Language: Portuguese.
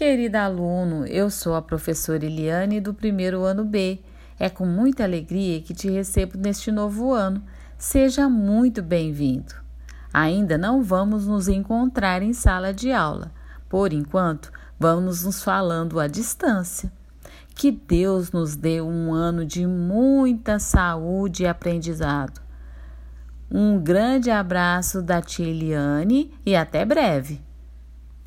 Querida aluno, eu sou a professora Eliane do primeiro ano B. É com muita alegria que te recebo neste novo ano. Seja muito bem-vindo. Ainda não vamos nos encontrar em sala de aula. Por enquanto, vamos nos falando à distância. Que Deus nos dê um ano de muita saúde e aprendizado. Um grande abraço da tia Eliane e até breve.